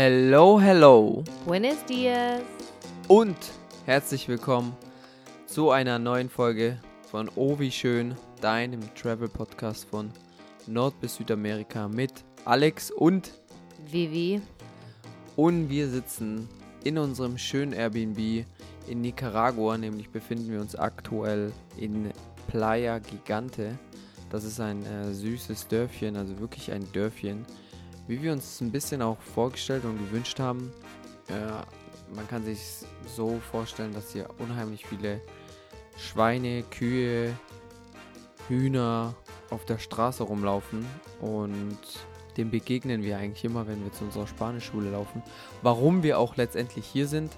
Hello, hello Buenos dias. und herzlich willkommen zu einer neuen Folge von Oh wie schön, deinem Travel Podcast von Nord- bis Südamerika mit Alex und Vivi. und wir sitzen in unserem schönen Airbnb in Nicaragua, nämlich befinden wir uns aktuell in Playa Gigante. Das ist ein äh, süßes Dörfchen, also wirklich ein Dörfchen, wie wir uns ein bisschen auch vorgestellt und gewünscht haben. Äh, man kann sich so vorstellen, dass hier unheimlich viele Schweine, Kühe, Hühner auf der Straße rumlaufen und dem begegnen wir eigentlich immer, wenn wir zu unserer Spanischschule laufen. Warum wir auch letztendlich hier sind,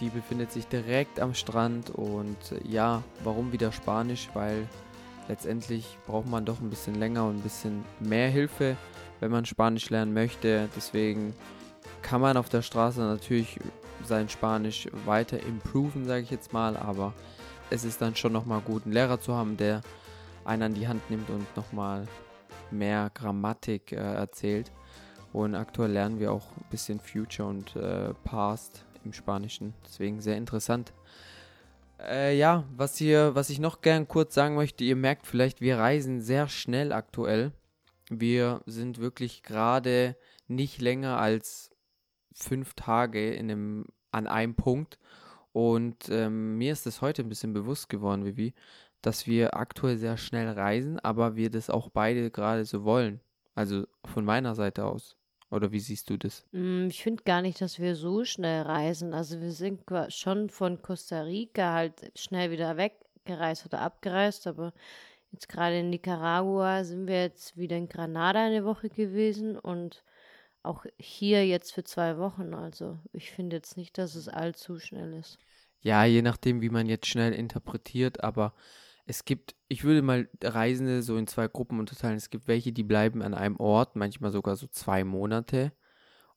die befindet sich direkt am Strand und äh, ja, warum wieder Spanisch? Weil letztendlich braucht man doch ein bisschen länger und ein bisschen mehr Hilfe, wenn man Spanisch lernen möchte. Deswegen kann man auf der Straße natürlich sein Spanisch weiter improven, sage ich jetzt mal, aber es ist dann schon nochmal gut, einen Lehrer zu haben, der einen an die Hand nimmt und nochmal mehr Grammatik äh, erzählt. Und aktuell lernen wir auch ein bisschen Future und äh, Past im Spanischen. Deswegen sehr interessant. Äh, ja, was hier, was ich noch gern kurz sagen möchte, ihr merkt vielleicht, wir reisen sehr schnell aktuell. Wir sind wirklich gerade nicht länger als fünf Tage in einem, an einem Punkt. Und ähm, mir ist es heute ein bisschen bewusst geworden, Vivi, dass wir aktuell sehr schnell reisen, aber wir das auch beide gerade so wollen. Also von meiner Seite aus. Oder wie siehst du das? Mm, Ich finde gar nicht, dass wir so schnell reisen. Also wir sind schon von Costa Rica halt schnell wieder weggereist oder abgereist, aber jetzt gerade in Nicaragua sind wir jetzt wieder in Granada eine Woche gewesen und auch hier jetzt für zwei Wochen. Also ich finde jetzt nicht, dass es allzu schnell ist. Ja, je nachdem, wie man jetzt schnell interpretiert, aber es gibt, ich würde mal Reisende so in zwei Gruppen unterteilen. Es gibt welche, die bleiben an einem Ort, manchmal sogar so zwei Monate.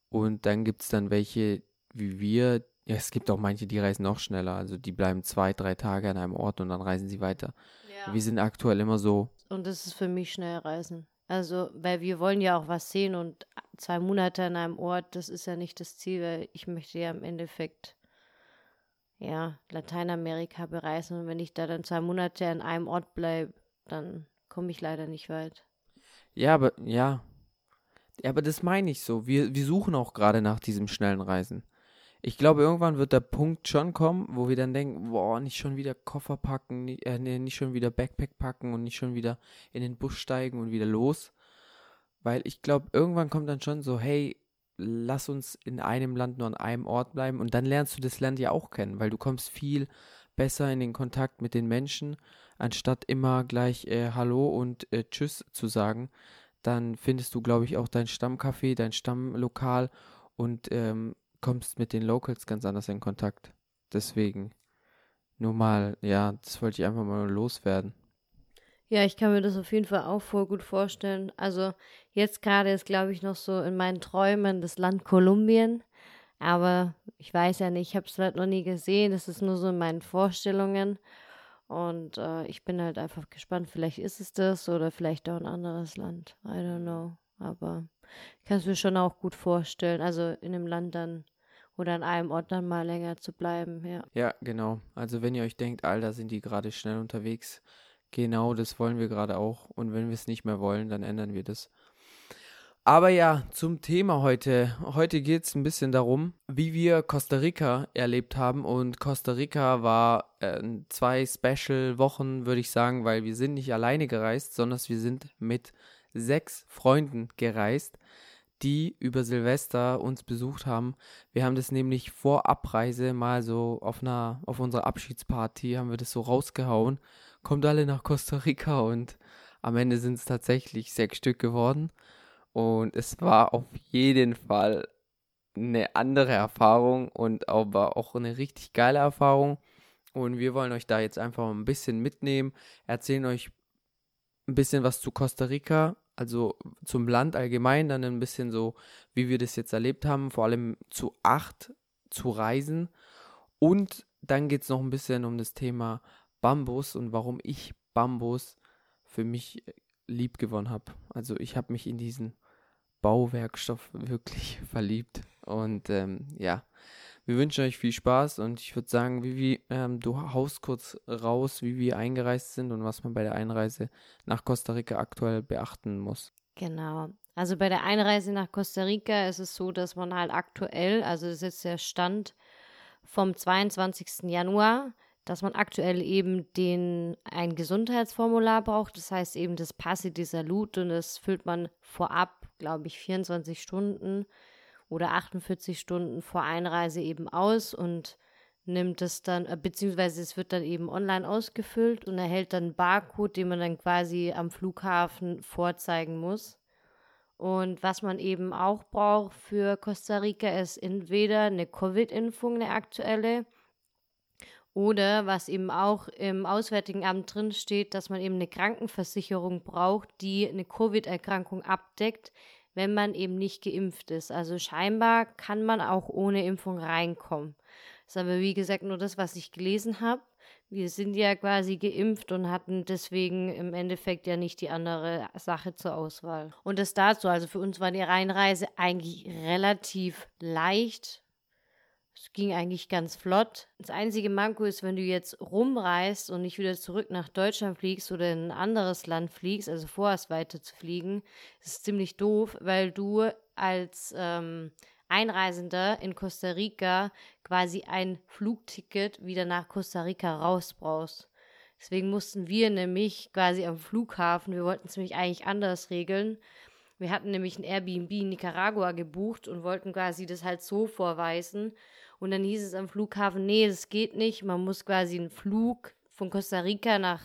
Und dann gibt es dann welche wie wir. Ja, es gibt auch manche, die reisen noch schneller. Also die bleiben zwei, drei Tage an einem Ort und dann reisen sie weiter. Wir sind aktuell immer so, Und das ist für mich schnell reisen. Also, weil wir wollen ja auch was sehen und zwei Monate an einem Ort, das ist ja nicht das Ziel, weil ich möchte ja im Endeffekt, ja, Lateinamerika bereisen und wenn ich da dann zwei Monate an einem Ort bleibe, dann komme ich leider nicht weit. ja, aber ja. Ja, aber das meine ich so. Wir, wir suchen auch gerade nach diesem schnellen Reisen. Ich glaube, irgendwann wird der Punkt schon kommen, wo wir dann denken, boah, nicht schon wieder Koffer packen, nicht, äh, nee, nicht schon wieder Backpack packen und nicht schon wieder in den Bus steigen und wieder los. Weil ich glaube, irgendwann kommt dann schon so, hey, lass uns in einem Land nur an einem Ort bleiben und dann lernst du das Land ja auch kennen, weil du kommst viel besser in den Kontakt mit den Menschen, anstatt immer gleich äh, Hallo und äh, Tschüss zu sagen. Dann findest du, glaube ich, auch dein Stammcafé, dein Stammlokal und ähm, kommst mit den Locals ganz anders in Kontakt. Deswegen nur mal, ja, das wollte ich einfach mal loswerden. Ja, ich kann mir das auf jeden Fall auch voll gut vorstellen. Also jetzt gerade ist, glaube ich, noch so in meinen Träumen das Land Kolumbien. Aber ich weiß ja nicht, ich habe es halt noch nie gesehen. Das ist nur so in meinen Vorstellungen. Und äh, ich bin halt einfach gespannt. Vielleicht ist es das oder vielleicht auch ein anderes Land. I don't know. Aber ich kann es mir schon auch gut vorstellen. Also in einem Land dann oder an einem Ort dann mal länger zu bleiben. Ja. Ja, genau. Also wenn ihr euch denkt, Alter, sind die gerade schnell unterwegs, genau das wollen wir gerade auch. Und wenn wir es nicht mehr wollen, dann ändern wir das. Aber ja, zum Thema heute. Heute geht es ein bisschen darum, wie wir Costa Rica erlebt haben. Und Costa Rica war äh, zwei Special-Wochen, würde ich sagen, weil wir sind nicht alleine gereist, sondern wir sind mit sechs Freunden gereist, die über Silvester uns besucht haben. Wir haben das nämlich vor Abreise mal so auf einer, auf unserer Abschiedsparty haben wir das so rausgehauen. Kommt alle nach Costa Rica und am Ende sind es tatsächlich sechs Stück geworden. Und es war auf jeden Fall eine andere Erfahrung und aber auch eine richtig geile Erfahrung. Und wir wollen euch da jetzt einfach ein bisschen mitnehmen, erzählen euch ein bisschen was zu Costa Rica, also zum Land allgemein, dann ein bisschen so, wie wir das jetzt erlebt haben, vor allem zu acht zu reisen. Und dann geht es noch ein bisschen um das Thema Bambus und warum ich Bambus für mich lieb gewonnen habe. Also ich habe mich in diesen Bauwerkstoff wirklich verliebt. Und ähm, ja, wir wünschen euch viel Spaß und ich würde sagen, Vivi, ähm, du haust kurz raus, wie wir eingereist sind und was man bei der Einreise nach Costa Rica aktuell beachten muss. Genau. Also bei der Einreise nach Costa Rica ist es so, dass man halt aktuell, also das ist jetzt der Stand vom 22. Januar, dass man aktuell eben den ein Gesundheitsformular braucht, das heißt eben das Passe de Salud und das füllt man vorab, glaube ich, 24 Stunden oder 48 Stunden vor Einreise eben aus und nimmt es dann, äh, beziehungsweise es wird dann eben online ausgefüllt und erhält dann einen Barcode, den man dann quasi am Flughafen vorzeigen muss. Und was man eben auch braucht für Costa Rica ist entweder eine Covid-Impfung, eine aktuelle, oder was eben auch im Auswärtigen Amt drin steht, dass man eben eine Krankenversicherung braucht, die eine Covid-Erkrankung abdeckt, wenn man eben nicht geimpft ist. Also scheinbar kann man auch ohne Impfung reinkommen. Das ist aber wie gesagt nur das, was ich gelesen habe. Wir sind ja quasi geimpft und hatten deswegen im Endeffekt ja nicht die andere Sache zur Auswahl. Und das dazu, also für uns war die Reinreise eigentlich relativ leicht. Es ging eigentlich ganz flott. Das einzige Manko ist, wenn du jetzt rumreist und nicht wieder zurück nach Deutschland fliegst oder in ein anderes Land fliegst, also vorerst weiter zu fliegen, ist ziemlich doof, weil du als ähm, Einreisender in Costa Rica quasi ein Flugticket wieder nach Costa Rica raus brauchst. Deswegen mussten wir nämlich quasi am Flughafen, wir wollten es nämlich eigentlich anders regeln, wir hatten nämlich ein Airbnb in Nicaragua gebucht und wollten quasi das halt so vorweisen. Und dann hieß es am Flughafen, nee, das geht nicht. Man muss quasi einen Flug von Costa Rica nach,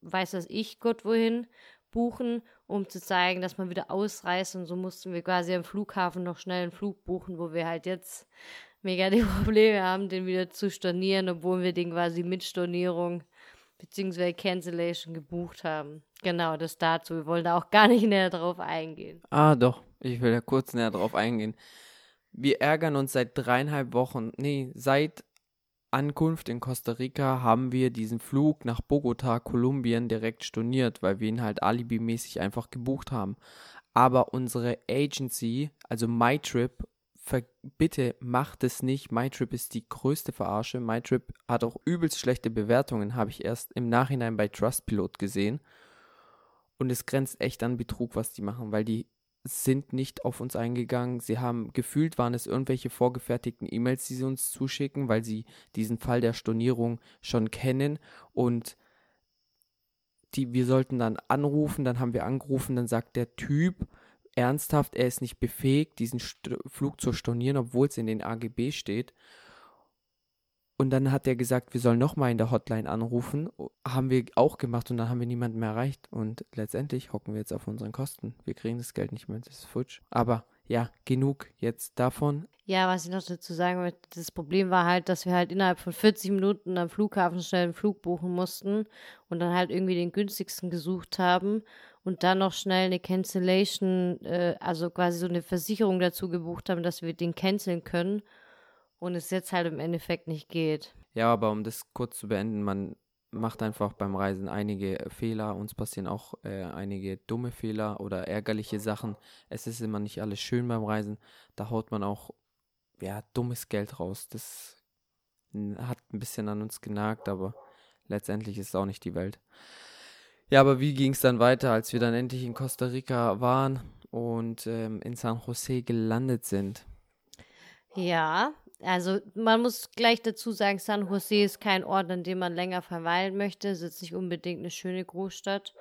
weiß was ich, Gott wohin, buchen, um zu zeigen, dass man wieder ausreist. Und so mussten wir quasi am Flughafen noch schnell einen Flug buchen, wo wir halt jetzt mega die Probleme haben, den wieder zu stornieren, obwohl wir den quasi mit Stornierung bzw. Cancellation gebucht haben. Genau, das dazu. Wir wollen da auch gar nicht näher drauf eingehen. Ah, doch. Ich will da kurz näher drauf eingehen. Wir ärgern uns seit dreieinhalb Wochen, nee, seit Ankunft in Costa Rica haben wir diesen Flug nach Bogota, Kolumbien direkt storniert, weil wir ihn halt alibimäßig einfach gebucht haben. Aber unsere Agency, also MyTrip, bitte macht es nicht. MyTrip ist die größte Verarsche. MyTrip hat auch übelst schlechte Bewertungen, habe ich erst im Nachhinein bei Trustpilot gesehen. Und es grenzt echt an Betrug, was die machen, weil die sind nicht auf uns eingegangen. Sie haben gefühlt, waren es irgendwelche vorgefertigten E-Mails, die sie uns zuschicken, weil sie diesen Fall der Stornierung schon kennen und die, wir sollten dann anrufen, dann haben wir angerufen, dann sagt der Typ ernsthaft, er ist nicht befähigt, diesen St Flug zu stornieren, obwohl es in den AGB steht. Und dann hat er gesagt, wir sollen nochmal in der Hotline anrufen. Haben wir auch gemacht und dann haben wir niemanden mehr erreicht. Und letztendlich hocken wir jetzt auf unseren Kosten. Wir kriegen das Geld nicht mehr, das ist futsch. Aber ja, genug jetzt davon. Ja, was ich noch dazu sagen möchte, das Problem war halt, dass wir halt innerhalb von 40 Minuten am Flughafen schnell einen Flug buchen mussten und dann halt irgendwie den günstigsten gesucht haben und dann noch schnell eine Cancellation, äh, also quasi so eine Versicherung dazu gebucht haben, dass wir den canceln können und es jetzt halt im Endeffekt nicht geht. Ja, aber um das kurz zu beenden, man macht einfach beim Reisen einige Fehler. Uns passieren auch äh, einige dumme Fehler oder ärgerliche Sachen. Es ist immer nicht alles schön beim Reisen. Da haut man auch ja dummes Geld raus. Das hat ein bisschen an uns genagt, aber letztendlich ist es auch nicht die Welt. Ja, aber wie ging es dann weiter, als wir dann endlich in Costa Rica waren und ähm, in San Jose gelandet sind? Ja, also man muss gleich dazu sagen, San Jose ist kein Ort, an dem man länger verweilen möchte. Es ist nicht unbedingt eine schöne Großstadt.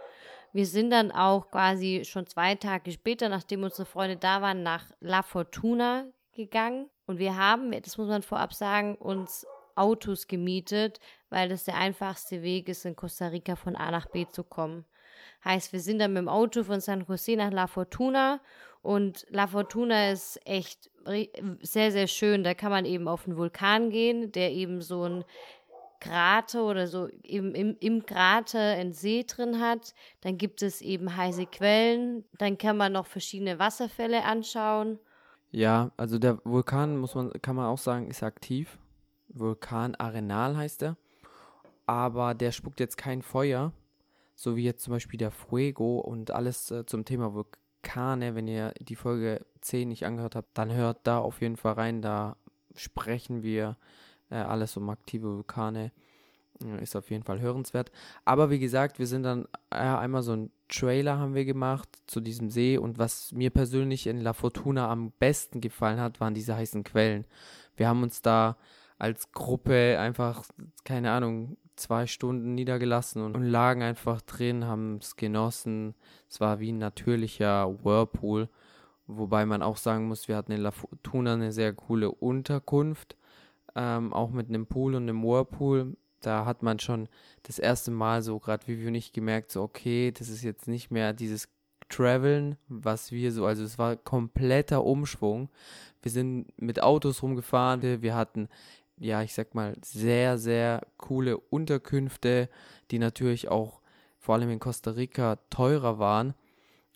Wir sind dann auch quasi schon zwei Tage später, nachdem unsere Freunde da waren, nach La Fortuna gegangen. Und wir haben, das muss man vorab sagen, uns Autos gemietet, weil das der einfachste Weg ist, in Costa Rica von A nach B zu kommen. Heißt, wir sind dann mit dem Auto von San Jose nach La Fortuna und La Fortuna ist echt sehr, sehr schön. Da kann man eben auf einen Vulkan gehen, der eben so ein Krater oder so eben im, im Krater einen See drin hat. Dann gibt es eben heiße Quellen. Dann kann man noch verschiedene Wasserfälle anschauen. Ja, also der Vulkan, muss man, kann man auch sagen, ist aktiv. Vulkan Arenal heißt er. Aber der spuckt jetzt kein Feuer, so wie jetzt zum Beispiel der Fuego und alles äh, zum Thema Vulkan Vulkane. Wenn ihr die Folge 10 nicht angehört habt, dann hört da auf jeden Fall rein. Da sprechen wir äh, alles um aktive Vulkane. Ist auf jeden Fall hörenswert. Aber wie gesagt, wir sind dann äh, einmal so ein Trailer haben wir gemacht zu diesem See und was mir persönlich in La Fortuna am besten gefallen hat, waren diese heißen Quellen. Wir haben uns da als Gruppe einfach, keine Ahnung, zwei Stunden niedergelassen und, und lagen einfach drin, haben es genossen. Es war wie ein natürlicher Whirlpool, wobei man auch sagen muss, wir hatten in La Fortuna eine sehr coole Unterkunft, ähm, auch mit einem Pool und einem Whirlpool da hat man schon das erste Mal so, gerade wie wir nicht gemerkt, so, okay, das ist jetzt nicht mehr dieses Traveln, was wir so, also es war kompletter Umschwung. Wir sind mit Autos rumgefahren, wir hatten, ja, ich sag mal, sehr, sehr coole Unterkünfte, die natürlich auch vor allem in Costa Rica teurer waren.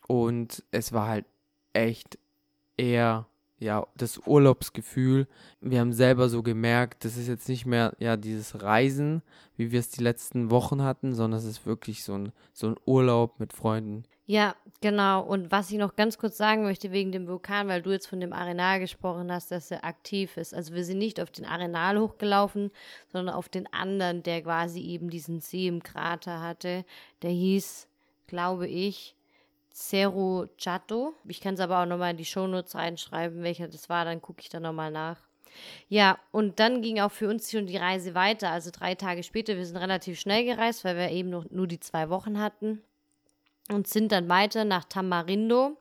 Und es war halt echt eher ja, das Urlaubsgefühl. Wir haben selber so gemerkt, das ist jetzt nicht mehr ja dieses Reisen, wie wir es die letzten Wochen hatten, sondern es ist wirklich so ein, so ein Urlaub mit Freunden. Ja, genau. Und was ich noch ganz kurz sagen möchte wegen dem Vulkan, weil du jetzt von dem Arenal gesprochen hast, dass er aktiv ist. Also wir sind nicht auf den Arenal hochgelaufen, sondern auf den anderen, der quasi eben diesen See im Krater hatte. Der hieß, glaube ich, Cerro Chato. Ich kann es aber auch nochmal in die Shownotes reinschreiben, welcher das war, dann gucke ich da nochmal nach. Ja, und dann ging auch für uns schon die Reise weiter. Also drei Tage später, wir sind relativ schnell gereist, weil wir eben noch nur die zwei Wochen hatten. Und sind dann weiter nach Tamarindo.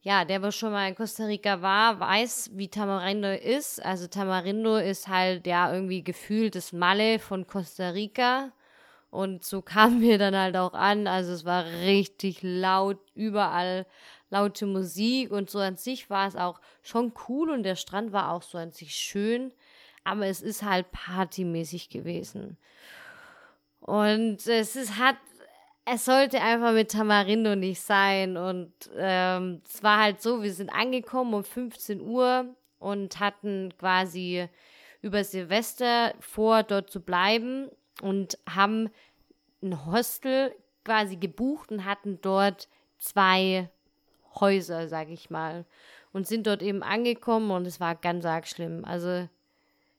Ja, der, was schon mal in Costa Rica war, weiß, wie Tamarindo ist. Also Tamarindo ist halt ja irgendwie gefühlt das Malle von Costa Rica. Und so kamen wir dann halt auch an. Also es war richtig laut, überall laute Musik und so an sich war es auch schon cool und der Strand war auch so an sich schön. Aber es ist halt partymäßig gewesen. Und es ist, hat, es sollte einfach mit Tamarindo nicht sein. Und ähm, es war halt so, wir sind angekommen um 15 Uhr und hatten quasi über Silvester vor, dort zu bleiben und haben ein Hostel quasi gebucht und hatten dort zwei Häuser, sag ich mal. Und sind dort eben angekommen und es war ganz arg schlimm. Also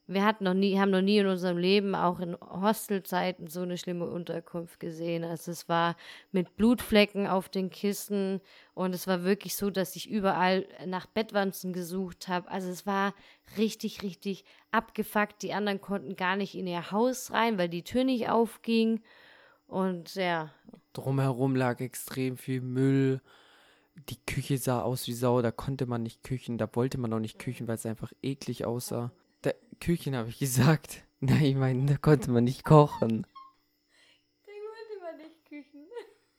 wir hatten noch nie, haben noch nie in unserem Leben, auch in Hostelzeiten, so eine schlimme Unterkunft gesehen. Also es war mit Blutflecken auf den Kissen und es war wirklich so, dass ich überall nach Bettwanzen gesucht habe. Also es war richtig, richtig abgefuckt. Die anderen konnten gar nicht in ihr Haus rein, weil die Tür nicht aufging. Und ja. Drumherum lag extrem viel Müll. Die Küche sah aus wie Sau, da konnte man nicht küchen, da wollte man auch nicht küchen, weil es einfach eklig aussah. Da, Küchen habe ich gesagt. Nein, ich meine, da konnte man nicht kochen. Da konnte man nicht küchen.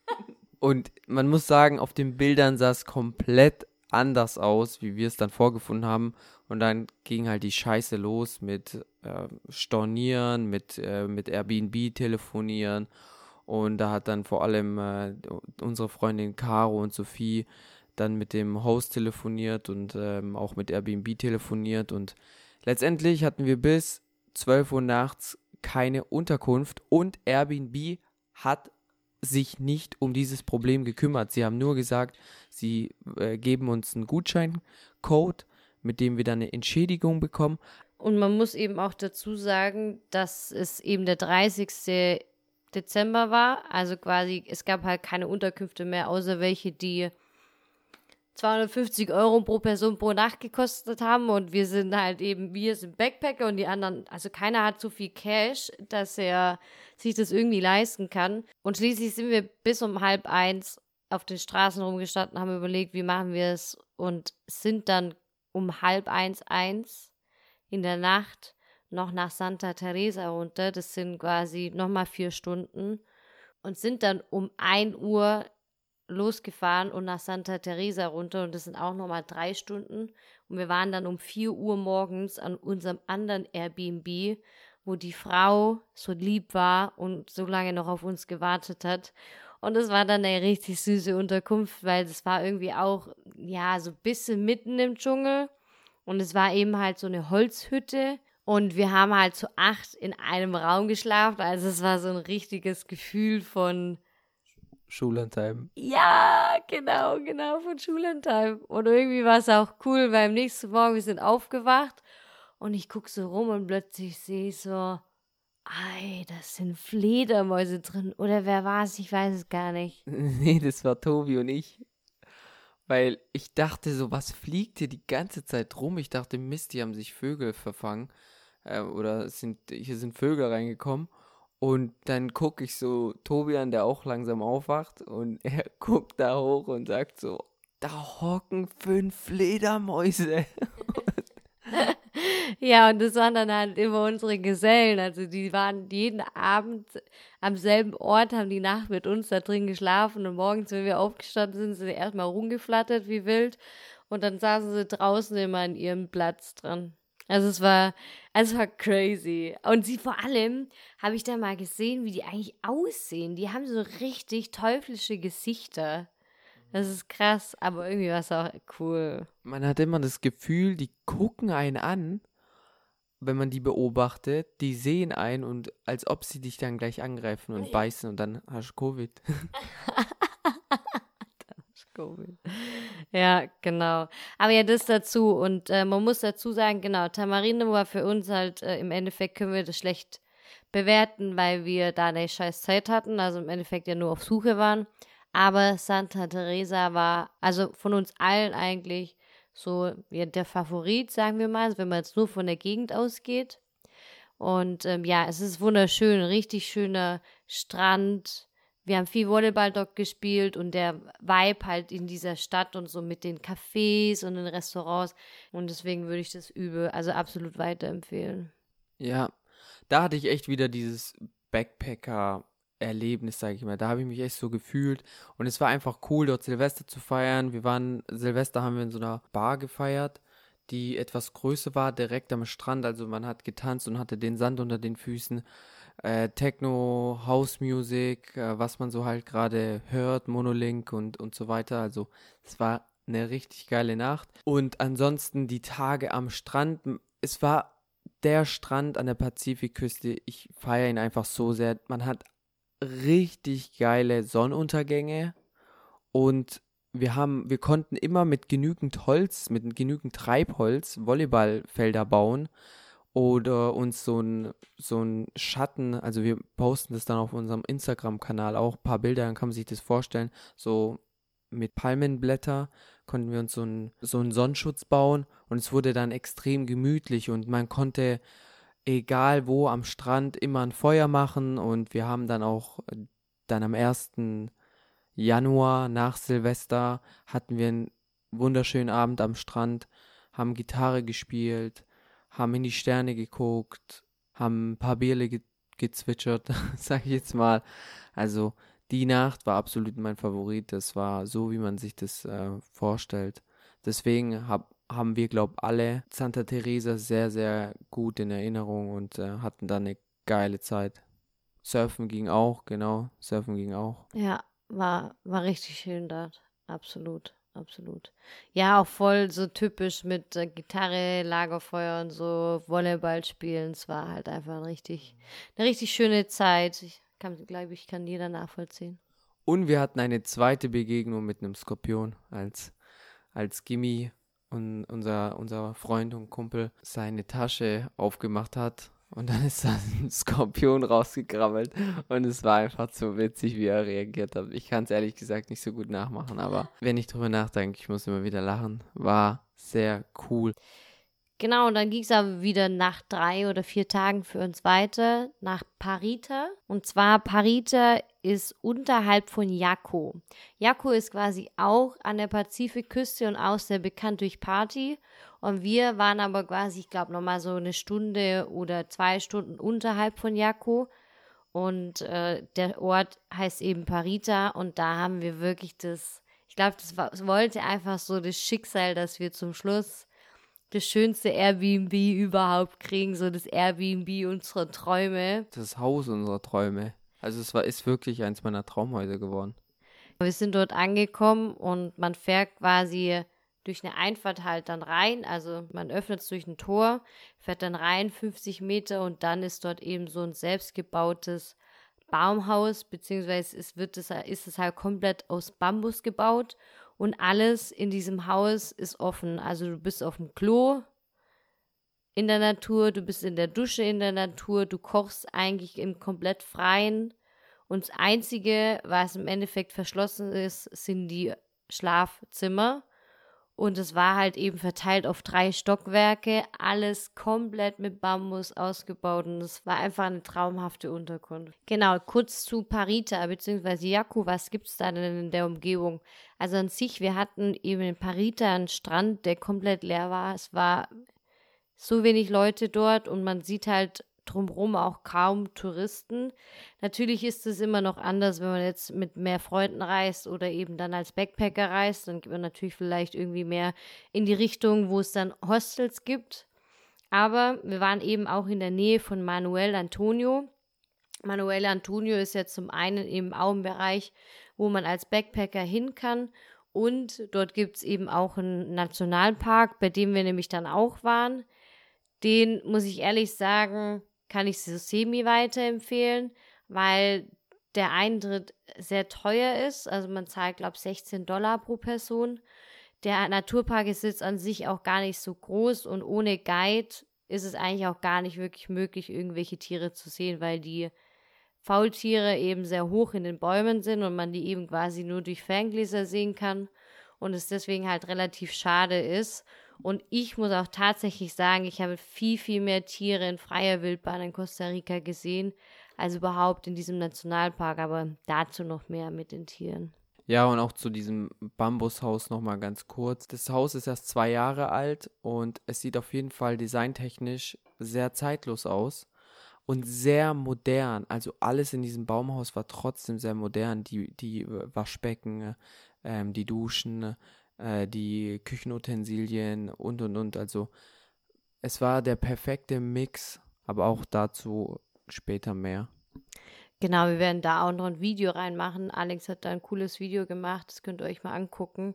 Und man muss sagen, auf den Bildern sah es komplett anders aus, wie wir es dann vorgefunden haben. Und dann ging halt die Scheiße los mit äh, Stornieren, mit, äh, mit Airbnb telefonieren. Und da hat dann vor allem äh, unsere Freundin Caro und Sophie dann mit dem Host telefoniert und ähm, auch mit Airbnb telefoniert. Und letztendlich hatten wir bis 12 Uhr nachts keine Unterkunft und Airbnb hat sich nicht um dieses Problem gekümmert. Sie haben nur gesagt, sie äh, geben uns einen Gutscheincode, mit dem wir dann eine Entschädigung bekommen. Und man muss eben auch dazu sagen, dass es eben der 30. Dezember war. Also quasi, es gab halt keine Unterkünfte mehr, außer welche, die 250 Euro pro Person pro Nacht gekostet haben. Und wir sind halt eben, wir sind Backpacker und die anderen, also keiner hat so viel Cash, dass er sich das irgendwie leisten kann. Und schließlich sind wir bis um halb eins auf den Straßen rumgestanden, haben überlegt, wie machen wir es und sind dann um halb eins eins in der Nacht noch nach Santa Teresa runter. Das sind quasi nochmal vier Stunden und sind dann um ein Uhr losgefahren und nach Santa Teresa runter und das sind auch nochmal drei Stunden. Und wir waren dann um vier Uhr morgens an unserem anderen Airbnb wo die Frau so lieb war und so lange noch auf uns gewartet hat. Und es war dann eine richtig süße Unterkunft, weil es war irgendwie auch, ja, so ein bisschen mitten im Dschungel. Und es war eben halt so eine Holzhütte. Und wir haben halt zu acht in einem Raum geschlafen. Also es war so ein richtiges Gefühl von Schullandheim. Ja, genau, genau, von Schulentime. Und irgendwie war es auch cool, weil am nächsten Morgen wir sind aufgewacht und ich gucke so rum und plötzlich sehe ich so, ei, das sind Fledermäuse drin. Oder wer war es? Ich weiß es gar nicht. nee, das war Tobi und ich. Weil ich dachte so, was fliegt hier die ganze Zeit rum? Ich dachte, Mist, die haben sich Vögel verfangen. Äh, oder sind, hier sind Vögel reingekommen. Und dann gucke ich so Tobi an, der auch langsam aufwacht. Und er guckt da hoch und sagt so, da hocken fünf Fledermäuse. ja, und das waren dann halt immer unsere Gesellen. Also die waren jeden Abend am selben Ort, haben die Nacht mit uns da drin geschlafen und morgens, wenn wir aufgestanden sind, sind sie erstmal rumgeflattert wie wild und dann saßen sie draußen immer an ihrem Platz dran. Also es war, also es war crazy. Und sie vor allem habe ich da mal gesehen, wie die eigentlich aussehen. Die haben so richtig teuflische Gesichter. Das ist krass, aber irgendwie war es auch cool. Man hat immer das Gefühl, die gucken einen an, wenn man die beobachtet, die sehen einen und als ob sie dich dann gleich angreifen und beißen und dann hast du Covid. Covid. Ja, genau. Aber ja, das dazu. Und äh, man muss dazu sagen, genau, Tamarinde war für uns halt, äh, im Endeffekt können wir das schlecht bewerten, weil wir da eine scheiß Zeit hatten, also im Endeffekt ja nur auf Suche waren. Aber Santa Teresa war, also von uns allen eigentlich so ja, der Favorit, sagen wir mal, wenn man jetzt nur von der Gegend ausgeht. Und ähm, ja, es ist wunderschön, richtig schöner Strand. Wir haben viel Volleyball dort gespielt und der Vibe halt in dieser Stadt und so mit den Cafés und den Restaurants. Und deswegen würde ich das übel, also absolut weiterempfehlen. Ja, da hatte ich echt wieder dieses Backpacker Erlebnis, sage ich mal. Da habe ich mich echt so gefühlt und es war einfach cool, dort Silvester zu feiern. Wir waren, Silvester haben wir in so einer Bar gefeiert, die etwas größer war, direkt am Strand. Also man hat getanzt und hatte den Sand unter den Füßen. Äh, Techno, House Music, äh, was man so halt gerade hört, Monolink und, und so weiter. Also es war eine richtig geile Nacht. Und ansonsten die Tage am Strand. Es war der Strand an der Pazifikküste. Ich feiere ihn einfach so sehr. Man hat richtig geile Sonnenuntergänge und wir haben, wir konnten immer mit genügend Holz, mit genügend Treibholz Volleyballfelder bauen oder uns so ein, so ein Schatten, also wir posten das dann auf unserem Instagram-Kanal auch, ein paar Bilder, dann kann man sich das vorstellen, so mit Palmenblätter konnten wir uns so, ein, so einen Sonnenschutz bauen und es wurde dann extrem gemütlich und man konnte egal wo am Strand immer ein Feuer machen und wir haben dann auch dann am 1. Januar nach Silvester hatten wir einen wunderschönen Abend am Strand, haben Gitarre gespielt, haben in die Sterne geguckt, haben ein paar Bierle ge gezwitschert, sag ich jetzt mal. Also die Nacht war absolut mein Favorit. Das war so, wie man sich das äh, vorstellt. Deswegen habe haben wir, glaube ich, alle Santa Teresa sehr, sehr gut in Erinnerung und äh, hatten da eine geile Zeit. Surfen ging auch, genau. Surfen ging auch. Ja, war, war richtig schön dort. Absolut, absolut. Ja, auch voll so typisch mit äh, Gitarre, Lagerfeuer und so, Volleyball spielen. Es war halt einfach ein richtig, eine richtig schöne Zeit. Ich glaube ich, kann jeder nachvollziehen. Und wir hatten eine zweite Begegnung mit einem Skorpion als, als Gimmi unser, unser Freund und Kumpel seine Tasche aufgemacht hat und dann ist da ein Skorpion rausgekrabbelt und es war einfach so witzig, wie er reagiert hat. Ich kann es ehrlich gesagt nicht so gut nachmachen, aber wenn ich drüber nachdenke, ich muss immer wieder lachen. War sehr cool. Genau, und dann ging es aber wieder nach drei oder vier Tagen für uns weiter nach Parita. Und zwar Parita ist unterhalb von Jako. Jako ist quasi auch an der Pazifikküste und auch sehr bekannt durch Party. Und wir waren aber quasi, ich glaube, nochmal so eine Stunde oder zwei Stunden unterhalb von Jako. Und äh, der Ort heißt eben Parita. Und da haben wir wirklich das, ich glaube, das, das wollte einfach so das Schicksal, dass wir zum Schluss das schönste Airbnb überhaupt kriegen, so das Airbnb unserer Träume. Das Haus unserer Träume. Also es war ist wirklich eins meiner Traumhäuser geworden. Wir sind dort angekommen und man fährt quasi durch eine Einfahrt halt dann rein. Also man öffnet es durch ein Tor, fährt dann rein 50 Meter und dann ist dort eben so ein selbstgebautes Baumhaus, beziehungsweise es wird es, ist es halt komplett aus Bambus gebaut und alles in diesem Haus ist offen. Also du bist auf dem Klo in der Natur, du bist in der Dusche in der Natur, du kochst eigentlich im komplett freien. Und das Einzige, was im Endeffekt verschlossen ist, sind die Schlafzimmer. Und es war halt eben verteilt auf drei Stockwerke, alles komplett mit Bambus ausgebaut. Und es war einfach eine traumhafte Unterkunft. Genau, kurz zu Parita bzw. Yaku, was gibt es da denn in der Umgebung? Also an sich, wir hatten eben in Parita einen Strand, der komplett leer war. Es war so wenig Leute dort und man sieht halt drumherum auch kaum Touristen. Natürlich ist es immer noch anders, wenn man jetzt mit mehr Freunden reist oder eben dann als Backpacker reist. Dann geht man natürlich vielleicht irgendwie mehr in die Richtung, wo es dann Hostels gibt. Aber wir waren eben auch in der Nähe von Manuel Antonio. Manuel Antonio ist ja zum einen eben auch ein Bereich, wo man als Backpacker hin kann. Und dort gibt es eben auch einen Nationalpark, bei dem wir nämlich dann auch waren. Den muss ich ehrlich sagen, kann ich so semi weiterempfehlen, weil der Eintritt sehr teuer ist. Also man zahlt, glaube ich, 16 Dollar pro Person. Der Naturpark ist jetzt an sich auch gar nicht so groß und ohne Guide ist es eigentlich auch gar nicht wirklich möglich, irgendwelche Tiere zu sehen, weil die Faultiere eben sehr hoch in den Bäumen sind und man die eben quasi nur durch Ferngläser sehen kann und es deswegen halt relativ schade ist. Und ich muss auch tatsächlich sagen, ich habe viel, viel mehr Tiere in freier Wildbahn in Costa Rica gesehen, als überhaupt in diesem Nationalpark. Aber dazu noch mehr mit den Tieren. Ja, und auch zu diesem Bambushaus nochmal ganz kurz. Das Haus ist erst zwei Jahre alt und es sieht auf jeden Fall designtechnisch sehr zeitlos aus und sehr modern. Also alles in diesem Baumhaus war trotzdem sehr modern. Die, die Waschbecken, ähm, die Duschen, äh, die Küchenutensilien und und und. Also es war der perfekte Mix, aber auch dazu später mehr. Genau, wir werden da auch noch ein Video reinmachen. Alex hat da ein cooles Video gemacht, das könnt ihr euch mal angucken.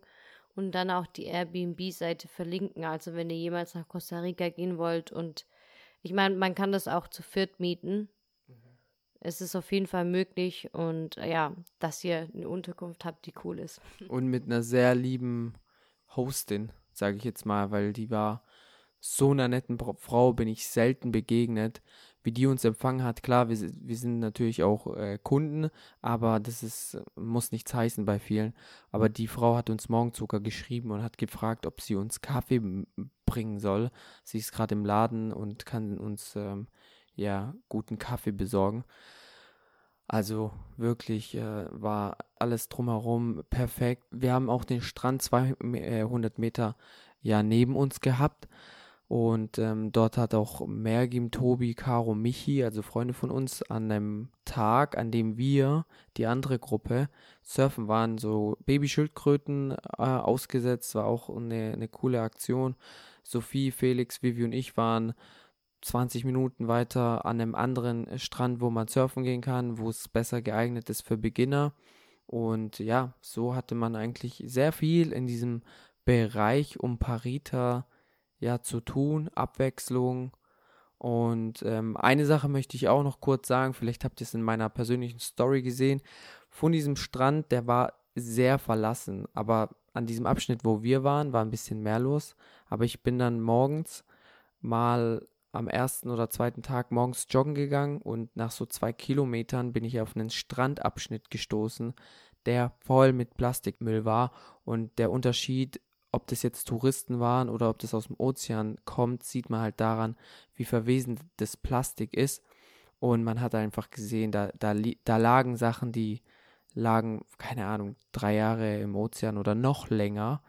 Und dann auch die Airbnb-Seite verlinken. Also wenn ihr jemals nach Costa Rica gehen wollt und ich meine, man kann das auch zu viert mieten es ist auf jeden Fall möglich und äh, ja, dass ihr eine Unterkunft habt, die cool ist. Und mit einer sehr lieben Hostin, sage ich jetzt mal, weil die war so einer netten Frau, bin ich selten begegnet, wie die uns empfangen hat. Klar, wir, wir sind natürlich auch äh, Kunden, aber das ist, muss nichts heißen bei vielen. Aber die Frau hat uns morgens sogar geschrieben und hat gefragt, ob sie uns Kaffee bringen soll. Sie ist gerade im Laden und kann uns ähm, ja guten Kaffee besorgen. Also wirklich äh, war alles drumherum perfekt. Wir haben auch den Strand 200 Meter ja neben uns gehabt. Und ähm, dort hat auch Mergim, Tobi, Caro, Michi, also Freunde von uns, an einem Tag, an dem wir, die andere Gruppe, surfen waren, so Babyschildkröten äh, ausgesetzt, war auch eine, eine coole Aktion. Sophie, Felix, Vivi und ich waren 20 Minuten weiter an einem anderen Strand, wo man surfen gehen kann, wo es besser geeignet ist für Beginner. Und ja, so hatte man eigentlich sehr viel in diesem Bereich um Parita ja zu tun, Abwechslung. Und ähm, eine Sache möchte ich auch noch kurz sagen, vielleicht habt ihr es in meiner persönlichen Story gesehen. Von diesem Strand, der war sehr verlassen, aber an diesem Abschnitt, wo wir waren, war ein bisschen mehr los. Aber ich bin dann morgens mal am ersten oder zweiten Tag morgens joggen gegangen und nach so zwei Kilometern bin ich auf einen Strandabschnitt gestoßen, der voll mit Plastikmüll war. Und der Unterschied, ob das jetzt Touristen waren oder ob das aus dem Ozean kommt, sieht man halt daran, wie verwesend das Plastik ist. Und man hat einfach gesehen, da, da, da lagen Sachen, die lagen, keine Ahnung, drei Jahre im Ozean oder noch länger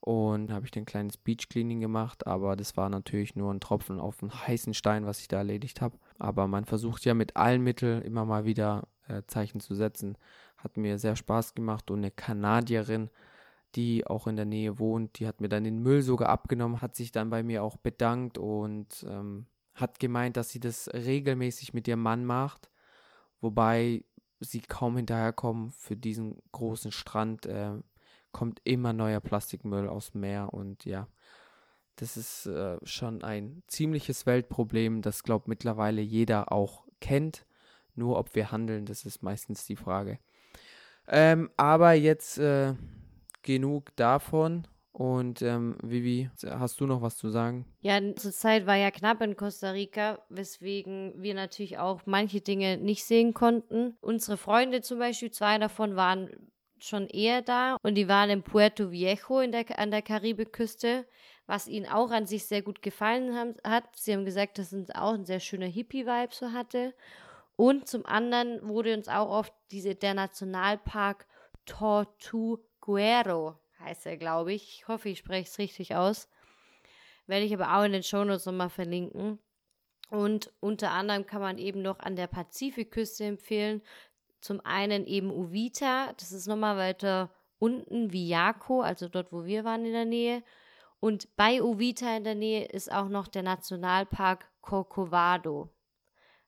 und habe ich ein kleines Beach Cleaning gemacht, aber das war natürlich nur ein Tropfen auf einen heißen Stein, was ich da erledigt habe. Aber man versucht ja mit allen Mitteln immer mal wieder äh, Zeichen zu setzen. Hat mir sehr Spaß gemacht und eine Kanadierin, die auch in der Nähe wohnt, die hat mir dann den Müll sogar abgenommen, hat sich dann bei mir auch bedankt und ähm, hat gemeint, dass sie das regelmäßig mit ihrem Mann macht, wobei sie kaum hinterherkommen für diesen großen Strand. Äh, kommt immer neuer Plastikmüll aus dem Meer und ja, das ist äh, schon ein ziemliches Weltproblem, das glaubt mittlerweile jeder auch kennt. Nur ob wir handeln, das ist meistens die Frage. Ähm, aber jetzt äh, genug davon. Und ähm, Vivi, hast du noch was zu sagen? Ja, zur Zeit war ja knapp in Costa Rica, weswegen wir natürlich auch manche Dinge nicht sehen konnten. Unsere Freunde zum Beispiel, zwei davon waren schon eher da und die waren in Puerto Viejo in der, an der Karibikküste, was ihnen auch an sich sehr gut gefallen haben, hat. Sie haben gesagt, dass es auch ein sehr schöner Hippie-Vibe so hatte. Und zum anderen wurde uns auch oft diese, der Nationalpark Tortuguero heißt er, glaube ich. Ich hoffe, ich spreche es richtig aus. Werde ich aber auch in den Shownotes nochmal verlinken. Und unter anderem kann man eben noch an der Pazifikküste empfehlen. Zum einen eben Uvita, das ist nochmal weiter unten wie Jako, also dort, wo wir waren in der Nähe. Und bei Uvita in der Nähe ist auch noch der Nationalpark Corcovado.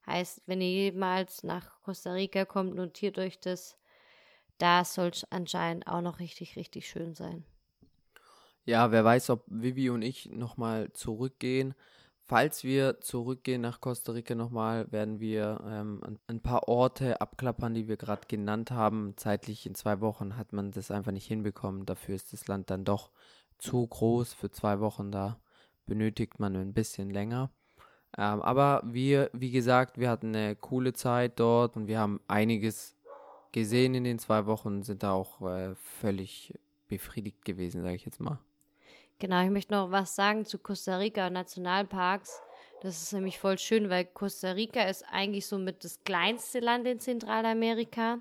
Heißt, wenn ihr jemals nach Costa Rica kommt, notiert euch das da soll es anscheinend auch noch richtig, richtig schön sein. Ja, wer weiß, ob Vivi und ich nochmal zurückgehen. Falls wir zurückgehen nach Costa Rica nochmal, werden wir ähm, ein paar Orte abklappern, die wir gerade genannt haben. Zeitlich in zwei Wochen hat man das einfach nicht hinbekommen. Dafür ist das Land dann doch zu groß für zwei Wochen. Da benötigt man ein bisschen länger. Ähm, aber wir, wie gesagt, wir hatten eine coole Zeit dort und wir haben einiges gesehen in den zwei Wochen, sind da auch äh, völlig befriedigt gewesen, sage ich jetzt mal. Genau, ich möchte noch was sagen zu Costa Rica und Nationalparks. Das ist nämlich voll schön, weil Costa Rica ist eigentlich somit das kleinste Land in Zentralamerika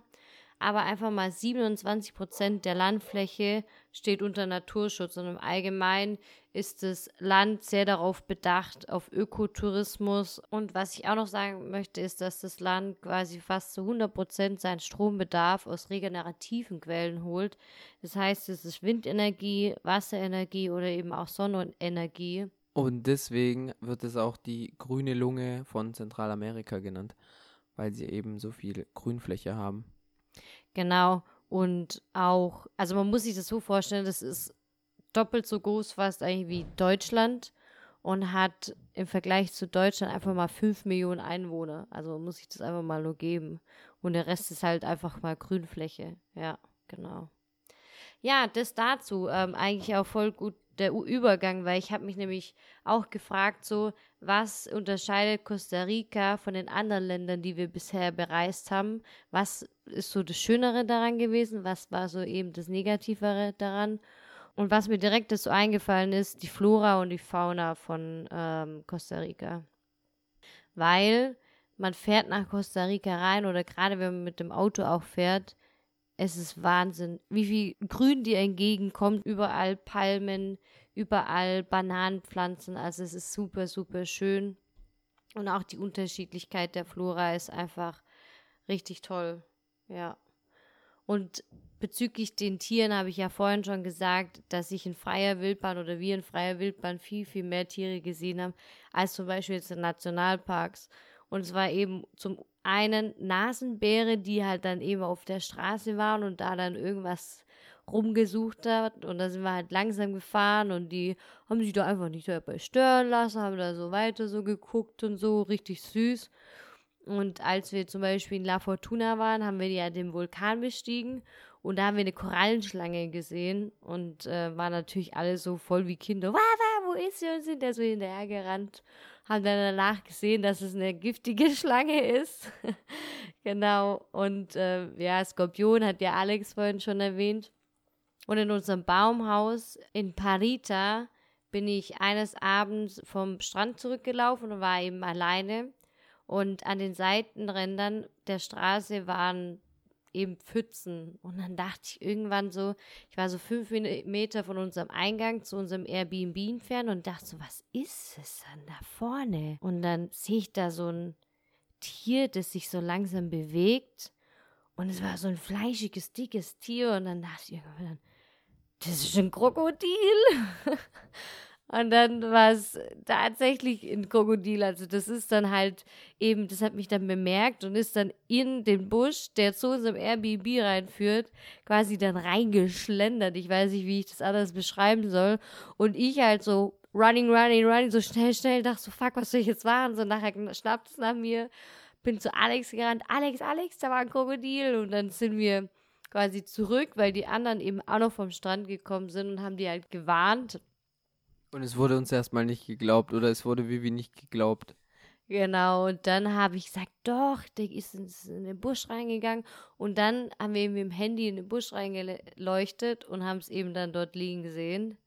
aber einfach mal 27 Prozent der Landfläche steht unter Naturschutz und im Allgemeinen ist das Land sehr darauf bedacht, auf Ökotourismus. Und was ich auch noch sagen möchte, ist, dass das Land quasi fast zu 100 Prozent seinen Strombedarf aus regenerativen Quellen holt. Das heißt, es ist Windenergie, Wasserenergie oder eben auch Sonnenenergie. Und deswegen wird es auch die grüne Lunge von Zentralamerika genannt, weil sie eben so viel Grünfläche haben. Genau. Und auch, also man muss sich das so vorstellen, das ist doppelt so groß fast eigentlich wie Deutschland und hat im Vergleich zu Deutschland einfach mal 5 Millionen Einwohner. Also muss ich das einfach mal nur geben. Und der Rest ist halt einfach mal Grünfläche. Ja, genau. Ja, das dazu. Ähm, eigentlich auch voll gut der Übergang, weil ich habe mich nämlich auch gefragt, so, was unterscheidet Costa Rica von den anderen Ländern, die wir bisher bereist haben? Was ist so das Schönere daran gewesen? Was war so eben das Negativere daran? Und was mir direkt so eingefallen ist, die Flora und die Fauna von ähm, Costa Rica. Weil man fährt nach Costa Rica rein oder gerade wenn man mit dem Auto auch fährt, es ist Wahnsinn, wie viel Grün dir entgegenkommt. Überall Palmen, überall Bananenpflanzen. Also es ist super, super schön. Und auch die Unterschiedlichkeit der Flora ist einfach richtig toll. Ja. Und bezüglich den Tieren habe ich ja vorhin schon gesagt, dass ich in freier Wildbahn oder wir in freier Wildbahn viel, viel mehr Tiere gesehen haben, als zum Beispiel jetzt in Nationalparks. Und es war eben zum einen Nasenbäre, die halt dann eben auf der Straße waren und da dann irgendwas rumgesucht hat. Und da sind wir halt langsam gefahren und die haben sich da einfach nicht dabei stören lassen, haben da so weiter so geguckt und so, richtig süß. Und als wir zum Beispiel in La Fortuna waren, haben wir ja den Vulkan bestiegen und da haben wir eine Korallenschlange gesehen und äh, waren natürlich alle so voll wie Kinder. Wow, wow, wo ist sie? Und sind da so hinterhergerannt haben dann danach gesehen, dass es eine giftige Schlange ist. genau. Und äh, ja, Skorpion hat ja Alex vorhin schon erwähnt. Und in unserem Baumhaus in Parita bin ich eines Abends vom Strand zurückgelaufen und war eben alleine. Und an den Seitenrändern der Straße waren eben Pfützen. Und dann dachte ich irgendwann so, ich war so fünf Meter von unserem Eingang zu unserem Airbnb entfernt und dachte so, was ist es dann da vorne? Und dann sehe ich da so ein Tier, das sich so langsam bewegt. Und es war so ein fleischiges, dickes Tier. Und dann dachte ich irgendwann, das ist ein Krokodil. Und dann war es tatsächlich ein Krokodil. Also das ist dann halt eben, das hat mich dann bemerkt und ist dann in den Busch, der zu unserem Airbnb reinführt, quasi dann reingeschlendert. Ich weiß nicht, wie ich das anders beschreiben soll. Und ich halt so running, running, running, so schnell, schnell, dachte so, fuck, was soll ich jetzt machen? So nachher schnappt es nach mir, bin zu Alex gerannt. Alex, Alex, da war ein Krokodil. Und dann sind wir quasi zurück, weil die anderen eben auch noch vom Strand gekommen sind und haben die halt gewarnt. Und es wurde uns erstmal nicht geglaubt oder es wurde Vivi nicht geglaubt. Genau, und dann habe ich gesagt, doch, der ist in den Busch reingegangen. Und dann haben wir eben mit dem Handy in den Busch reingeleuchtet und haben es eben dann dort liegen gesehen.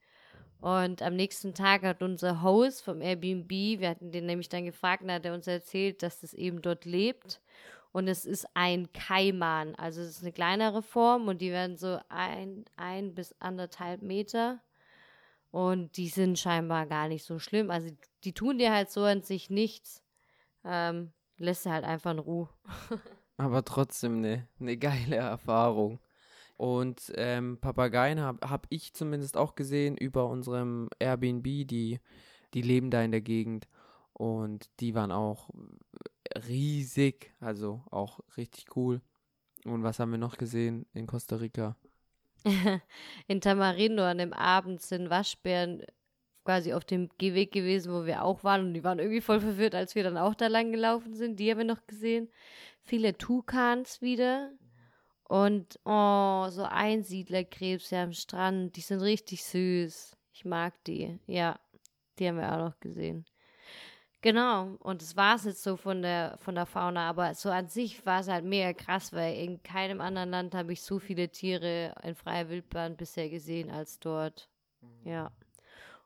Und am nächsten Tag hat unser Host vom Airbnb, wir hatten den nämlich dann gefragt, und hat er uns erzählt, dass das eben dort lebt. Und es ist ein Kaiman, also es ist eine kleinere Form und die werden so ein, ein bis anderthalb Meter. Und die sind scheinbar gar nicht so schlimm. Also die tun dir halt so an sich nichts. Ähm, lässt du halt einfach in Ruhe. Aber trotzdem eine ne geile Erfahrung. Und ähm, Papageien habe hab ich zumindest auch gesehen über unserem Airbnb, die, die leben da in der Gegend. Und die waren auch riesig, also auch richtig cool. Und was haben wir noch gesehen in Costa Rica? in Tamarindo an dem Abend sind Waschbären quasi auf dem Gehweg gewesen, wo wir auch waren. Und die waren irgendwie voll verwirrt, als wir dann auch da lang gelaufen sind. Die haben wir noch gesehen. Viele Tukans wieder. Und oh, so Einsiedlerkrebse am Strand. Die sind richtig süß. Ich mag die. Ja, die haben wir auch noch gesehen. Genau, und das war es jetzt so von der, von der Fauna, aber so an sich war es halt mega krass, weil in keinem anderen Land habe ich so viele Tiere in freier Wildbahn bisher gesehen als dort. Mhm. Ja.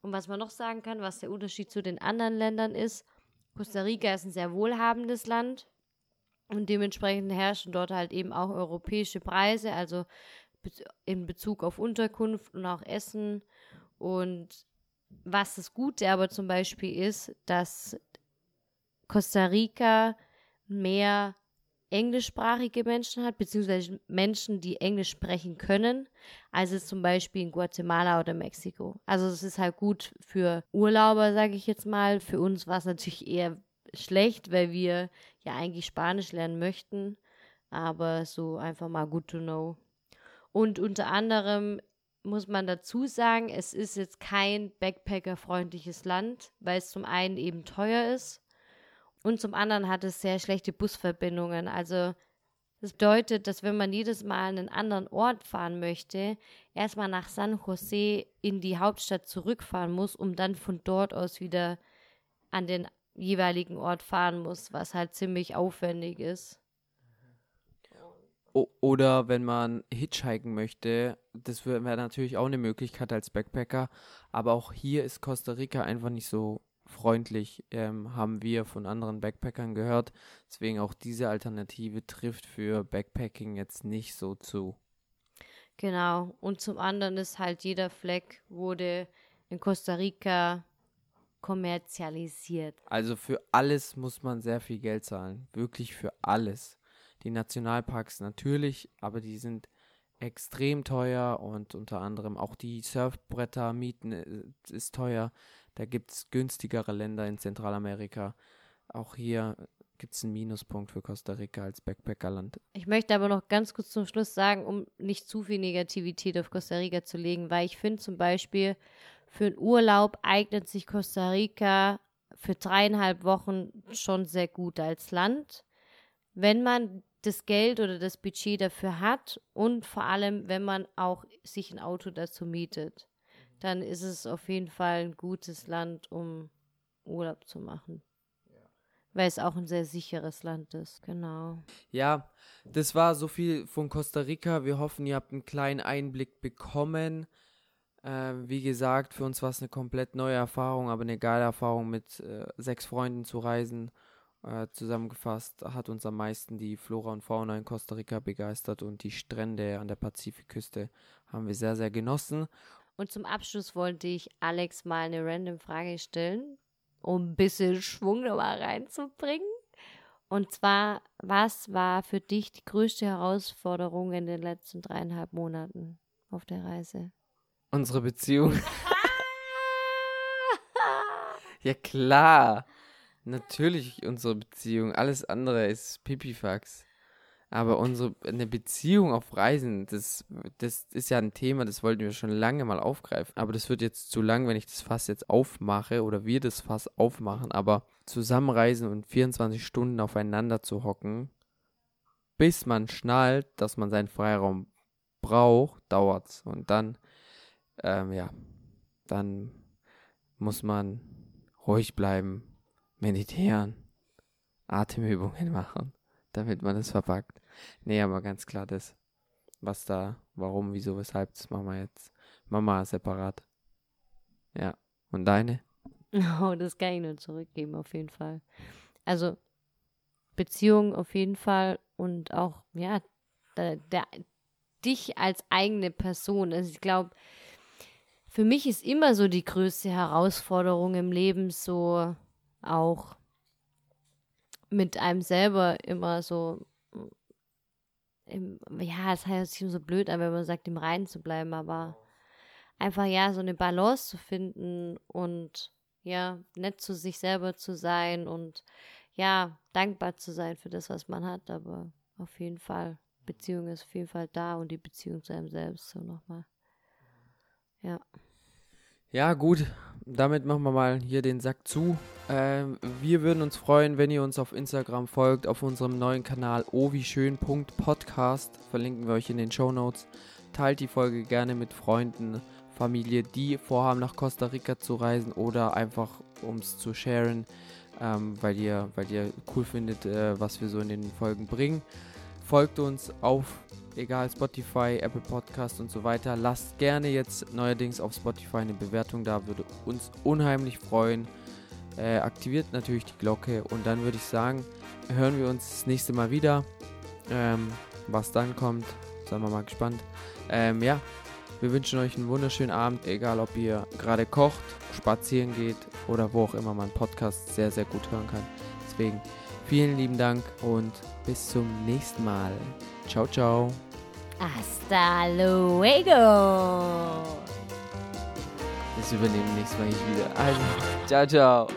Und was man noch sagen kann, was der Unterschied zu den anderen Ländern ist, Costa Rica ist ein sehr wohlhabendes Land. Und dementsprechend herrschen dort halt eben auch europäische Preise, also in Bezug auf Unterkunft und auch Essen. Und was das Gute aber zum Beispiel ist, dass Costa Rica mehr englischsprachige Menschen hat, beziehungsweise Menschen, die Englisch sprechen können, als es zum Beispiel in Guatemala oder Mexiko. Also es ist halt gut für Urlauber, sage ich jetzt mal. Für uns war es natürlich eher schlecht, weil wir ja eigentlich Spanisch lernen möchten, aber so einfach mal good to know. Und unter anderem muss man dazu sagen, es ist jetzt kein Backpacker-freundliches Land, weil es zum einen eben teuer ist und zum anderen hat es sehr schlechte Busverbindungen. Also das bedeutet, dass wenn man jedes Mal an einen anderen Ort fahren möchte, erstmal nach San Jose in die Hauptstadt zurückfahren muss, um dann von dort aus wieder an den jeweiligen Ort fahren muss, was halt ziemlich aufwendig ist. Oder wenn man hitchhiken möchte, das wäre natürlich auch eine Möglichkeit als Backpacker. Aber auch hier ist Costa Rica einfach nicht so freundlich, ähm, haben wir von anderen Backpackern gehört. Deswegen auch diese Alternative trifft für Backpacking jetzt nicht so zu. Genau. Und zum anderen ist halt jeder Fleck wurde in Costa Rica kommerzialisiert. Also für alles muss man sehr viel Geld zahlen. Wirklich für alles. Die Nationalparks natürlich, aber die sind extrem teuer und unter anderem auch die Surfbretter mieten äh, ist teuer. Da gibt es günstigere Länder in Zentralamerika. Auch hier gibt es einen Minuspunkt für Costa Rica als Backpackerland. Ich möchte aber noch ganz kurz zum Schluss sagen, um nicht zu viel Negativität auf Costa Rica zu legen, weil ich finde zum Beispiel, für einen Urlaub eignet sich Costa Rica für dreieinhalb Wochen schon sehr gut als Land. Wenn man das Geld oder das Budget dafür hat und vor allem, wenn man auch sich ein Auto dazu mietet, dann ist es auf jeden Fall ein gutes Land, um Urlaub zu machen. Weil es auch ein sehr sicheres Land ist, genau. Ja, das war so viel von Costa Rica. Wir hoffen, ihr habt einen kleinen Einblick bekommen. Äh, wie gesagt, für uns war es eine komplett neue Erfahrung, aber eine geile Erfahrung mit äh, sechs Freunden zu reisen äh, zusammengefasst hat uns am meisten die Flora und Fauna in Costa Rica begeistert und die Strände an der Pazifikküste haben wir sehr, sehr genossen. Und zum Abschluss wollte ich Alex mal eine random Frage stellen, um ein bisschen Schwung nochmal reinzubringen. Und zwar, was war für dich die größte Herausforderung in den letzten dreieinhalb Monaten auf der Reise? Unsere Beziehung. ja, klar. Natürlich unsere Beziehung. Alles andere ist Pipifax. Aber unsere eine Beziehung auf Reisen, das, das ist ja ein Thema, das wollten wir schon lange mal aufgreifen. Aber das wird jetzt zu lang, wenn ich das Fass jetzt aufmache oder wir das Fass aufmachen. Aber zusammenreisen und 24 Stunden aufeinander zu hocken, bis man schnallt, dass man seinen Freiraum braucht, dauert's. Und dann, ähm, ja, dann muss man ruhig bleiben, meditieren, Atemübungen machen, damit man es verpackt. Nee, aber ganz klar das, was da, warum, wieso, weshalb, das machen wir jetzt. Mama separat. Ja. Und deine? Oh, das kann ich nur zurückgeben, auf jeden Fall. Also, Beziehung auf jeden Fall und auch, ja, der, der dich als eigene Person. Also, ich glaube, für mich ist immer so die größte Herausforderung im Leben so auch mit einem selber immer so im, ja, es heißt sich so blöd an, wenn man sagt, im Reinen zu bleiben, aber einfach ja, so eine Balance zu finden und ja, nett zu sich selber zu sein und ja, dankbar zu sein für das, was man hat, aber auf jeden Fall, Beziehung ist auf jeden Fall da und die Beziehung zu einem selbst so nochmal. Ja. Ja, gut. Damit machen wir mal hier den Sack zu. Ähm, wir würden uns freuen, wenn ihr uns auf Instagram folgt, auf unserem neuen Kanal owischön.podcast. Verlinken wir euch in den Show Notes. Teilt die Folge gerne mit Freunden, Familie, die vorhaben, nach Costa Rica zu reisen oder einfach um es zu sharen, ähm, weil, ihr, weil ihr cool findet, äh, was wir so in den Folgen bringen. Folgt uns auf egal Spotify, Apple Podcast und so weiter. Lasst gerne jetzt neuerdings auf Spotify eine Bewertung da, würde uns unheimlich freuen. Äh, aktiviert natürlich die Glocke und dann würde ich sagen, hören wir uns das nächste Mal wieder. Ähm, was dann kommt, sind wir mal gespannt. Ähm, ja, wir wünschen euch einen wunderschönen Abend, egal ob ihr gerade kocht, spazieren geht oder wo auch immer man Podcast sehr, sehr gut hören kann. Deswegen vielen lieben Dank und bis zum nächsten Mal. Ciao, ciao. Hasta luego. Das übernehmen nächstes Mal nicht wieder. Also, ciao, ciao.